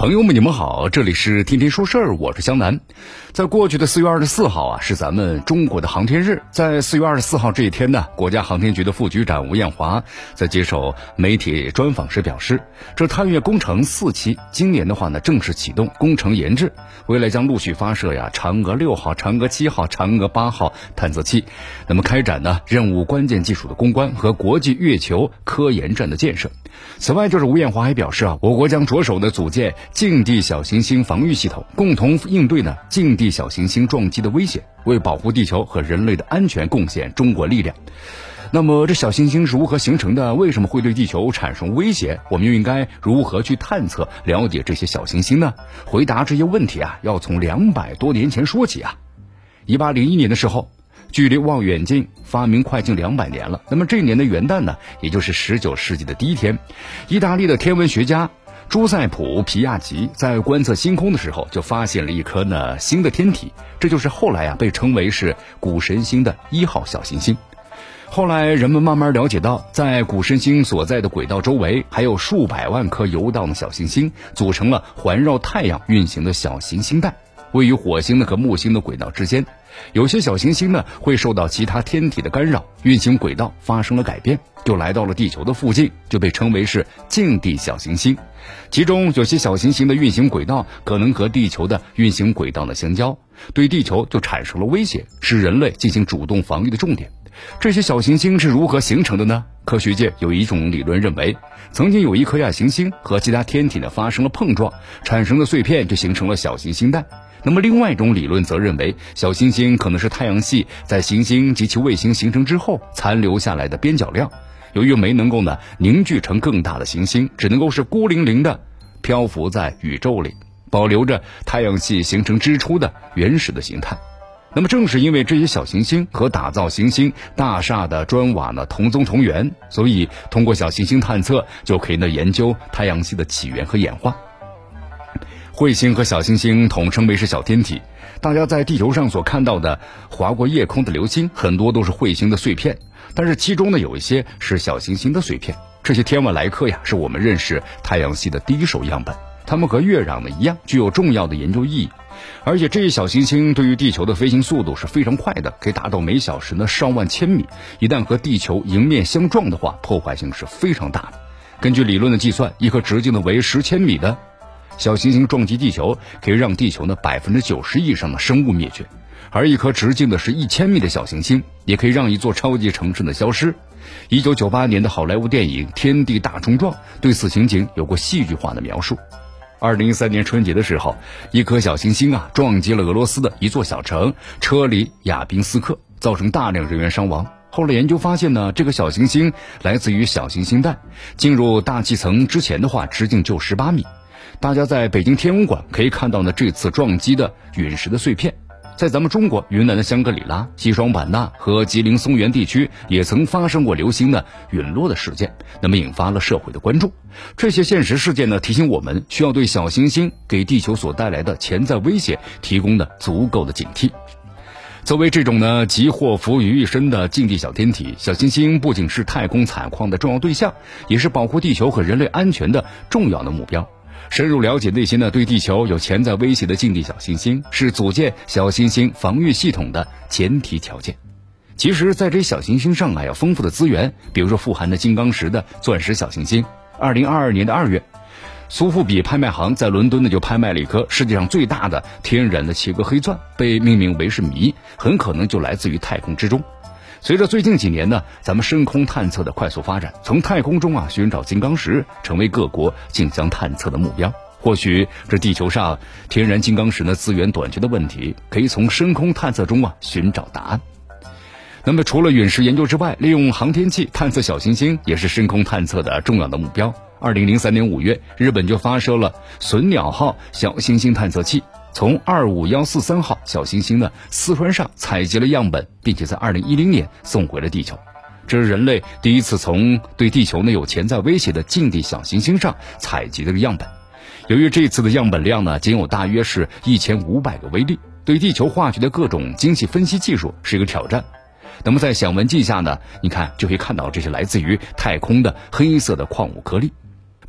朋友们，你们好，这里是天天说事儿，我是江南。在过去的四月二十四号啊，是咱们中国的航天日。在四月二十四号这一天呢，国家航天局的副局长吴艳华在接受媒体专访时表示，这探月工程四期今年的话呢正式启动工程研制，未来将陆续发射呀嫦娥六号、嫦娥七号、嫦娥八号探测器，那么开展呢任务关键技术的攻关和国际月球科研站的建设。此外，就是吴艳华还表示啊，我国将着手呢组建近地小行星防御系统，共同应对呢近地小行星撞击的威胁，为保护地球和人类的安全贡献中国力量。那么，这小行星是如何形成的？为什么会对地球产生威胁？我们又应该如何去探测、了解这些小行星呢？回答这些问题啊，要从两百多年前说起啊。一八零一年的时候。距离望远镜发明快近两百年了。那么这一年的元旦呢，也就是十九世纪的第一天，意大利的天文学家朱塞普·皮亚吉在观测星空的时候，就发现了一颗呢新的天体，这就是后来啊被称为是谷神星的一号小行星。后来人们慢慢了解到，在谷神星所在的轨道周围，还有数百万颗游荡的小行星，组成了环绕太阳运行的小行星带。位于火星的和木星的轨道之间，有些小行星呢会受到其他天体的干扰，运行轨道发生了改变，就来到了地球的附近，就被称为是近地小行星。其中有些小行星的运行轨道可能和地球的运行轨道呢相交，对地球就产生了威胁，是人类进行主动防御的重点。这些小行星是如何形成的呢？科学界有一种理论认为，曾经有一颗亚行星和其他天体呢发生了碰撞，产生的碎片就形成了小行星带。那么，另外一种理论则认为，小行星可能是太阳系在行星及其卫星形成之后残留下来的边角料。由于没能够呢凝聚成更大的行星，只能够是孤零零的漂浮在宇宙里，保留着太阳系形成之初的原始的形态。那么，正是因为这些小行星和打造行星大厦的砖瓦呢同宗同源，所以通过小行星探测就可以呢研究太阳系的起源和演化。彗星和小行星统称为是小天体。大家在地球上所看到的划过夜空的流星，很多都是彗星的碎片，但是其中呢有一些是小行星的碎片。这些天文来客呀，是我们认识太阳系的第一手样本。它们和月壤呢一样，具有重要的研究意义。而且这些小行星对于地球的飞行速度是非常快的，可以达到每小时呢上万千米。一旦和地球迎面相撞的话，破坏性是非常大的。根据理论的计算，一颗直径呢为十千米的。小行星撞击地球，可以让地球呢百分之九十以上的生物灭绝；而一颗直径的是一千米的小行星，也可以让一座超级城市的消失。一九九八年的好莱坞电影《天地大冲撞》对此情景有过戏剧化的描述。二零一三年春节的时候，一颗小行星啊撞击了俄罗斯的一座小城车里亚宾斯克，造成大量人员伤亡。后来研究发现呢，这个小行星来自于小行星带，进入大气层之前的话，直径就十八米。大家在北京天文馆可以看到呢，这次撞击的陨石的碎片，在咱们中国云南的香格里拉、西双版纳和吉林松原地区也曾发生过流星的陨落的事件，那么引发了社会的关注。这些现实事件呢，提醒我们需要对小行星给地球所带来的潜在威胁提供的足够的警惕。作为这种呢集祸福于一身的近地小天体，小行星不仅是太空采矿的重要对象，也是保护地球和人类安全的重要的目标。深入了解那些呢对地球有潜在威胁的近地小行星，是组建小行星防御系统的前提条件。其实，在这小行星上啊，有丰富的资源，比如说富含的金刚石的钻石小行星。二零二二年的二月，苏富比拍卖行在伦敦呢就拍卖了一颗世界上最大的天然的切割黑钻，被命名为是谜，很可能就来自于太空之中。随着最近几年呢，咱们深空探测的快速发展，从太空中啊寻找金刚石成为各国竞相探测的目标。或许这地球上天然金刚石呢资源短缺的问题，可以从深空探测中啊寻找答案。那么除了陨石研究之外，利用航天器探测小行星也是深空探测的重要的目标。二零零三年五月，日本就发射了隼鸟号小行星探测器。从二五幺四三号小行星的四川上采集了样本，并且在二零一零年送回了地球。这是人类第一次从对地球呢有潜在威胁的近地小行星上采集的样本。由于这次的样本量呢仅有大约是一千五百个微粒，对地球化学的各种精细分析技术是一个挑战。那么在响纹镜下呢，你看就可以看到这些来自于太空的黑色的矿物颗粒。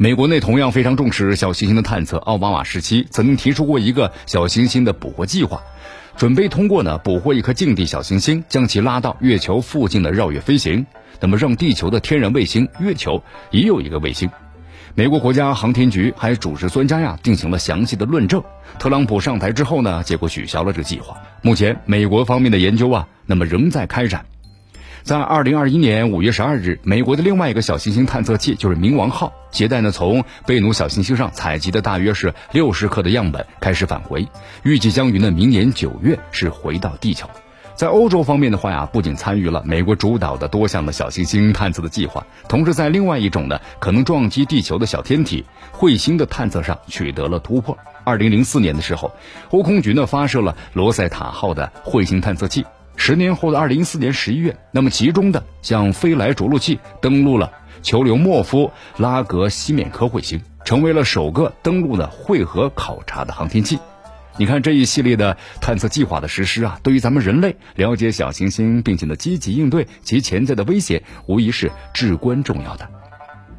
美国内同样非常重视小行星的探测，奥巴马时期曾经提出过一个小行星的捕获计划，准备通过呢捕获一颗近地小行星，将其拉到月球附近的绕月飞行，那么让地球的天然卫星月球也有一个卫星。美国国家航天局还组织专家呀进行了详细的论证。特朗普上台之后呢，结果取消了这个计划。目前美国方面的研究啊，那么仍在开展。在二零二一年五月十二日，美国的另外一个小行星探测器就是冥王号，携带呢从贝努小行星上采集的大约是六十克的样本开始返回，预计将于呢明年九月是回到地球。在欧洲方面的话呀，不仅参与了美国主导的多项的小行星探测的计划，同时在另外一种呢可能撞击地球的小天体彗星的探测上取得了突破。二零零四年的时候，欧空局呢发射了罗塞塔号的彗星探测器。十年后的二零一四年十一月，那么集中的向飞来着陆器登陆了球流莫夫拉格西缅科彗星，成为了首个登陆的会合考察的航天器。你看这一系列的探测计划的实施啊，对于咱们人类了解小行星并且呢积极应对其潜在的威胁，无疑是至关重要的。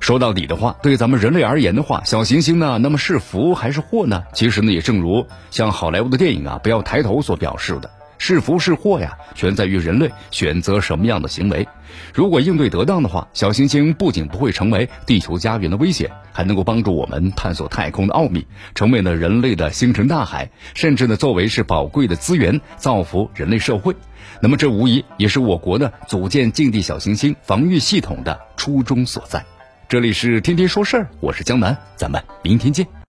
说到底的话，对咱们人类而言的话，小行星呢，那么是福还是祸呢？其实呢，也正如像好莱坞的电影啊，不要抬头所表示的。是福是祸呀，全在于人类选择什么样的行为。如果应对得当的话，小行星不仅不会成为地球家园的危险，还能够帮助我们探索太空的奥秘，成为了人类的星辰大海，甚至呢作为是宝贵的资源，造福人类社会。那么这无疑也是我国呢组建近地小行星防御系统的初衷所在。这里是天天说事儿，我是江南，咱们明天见。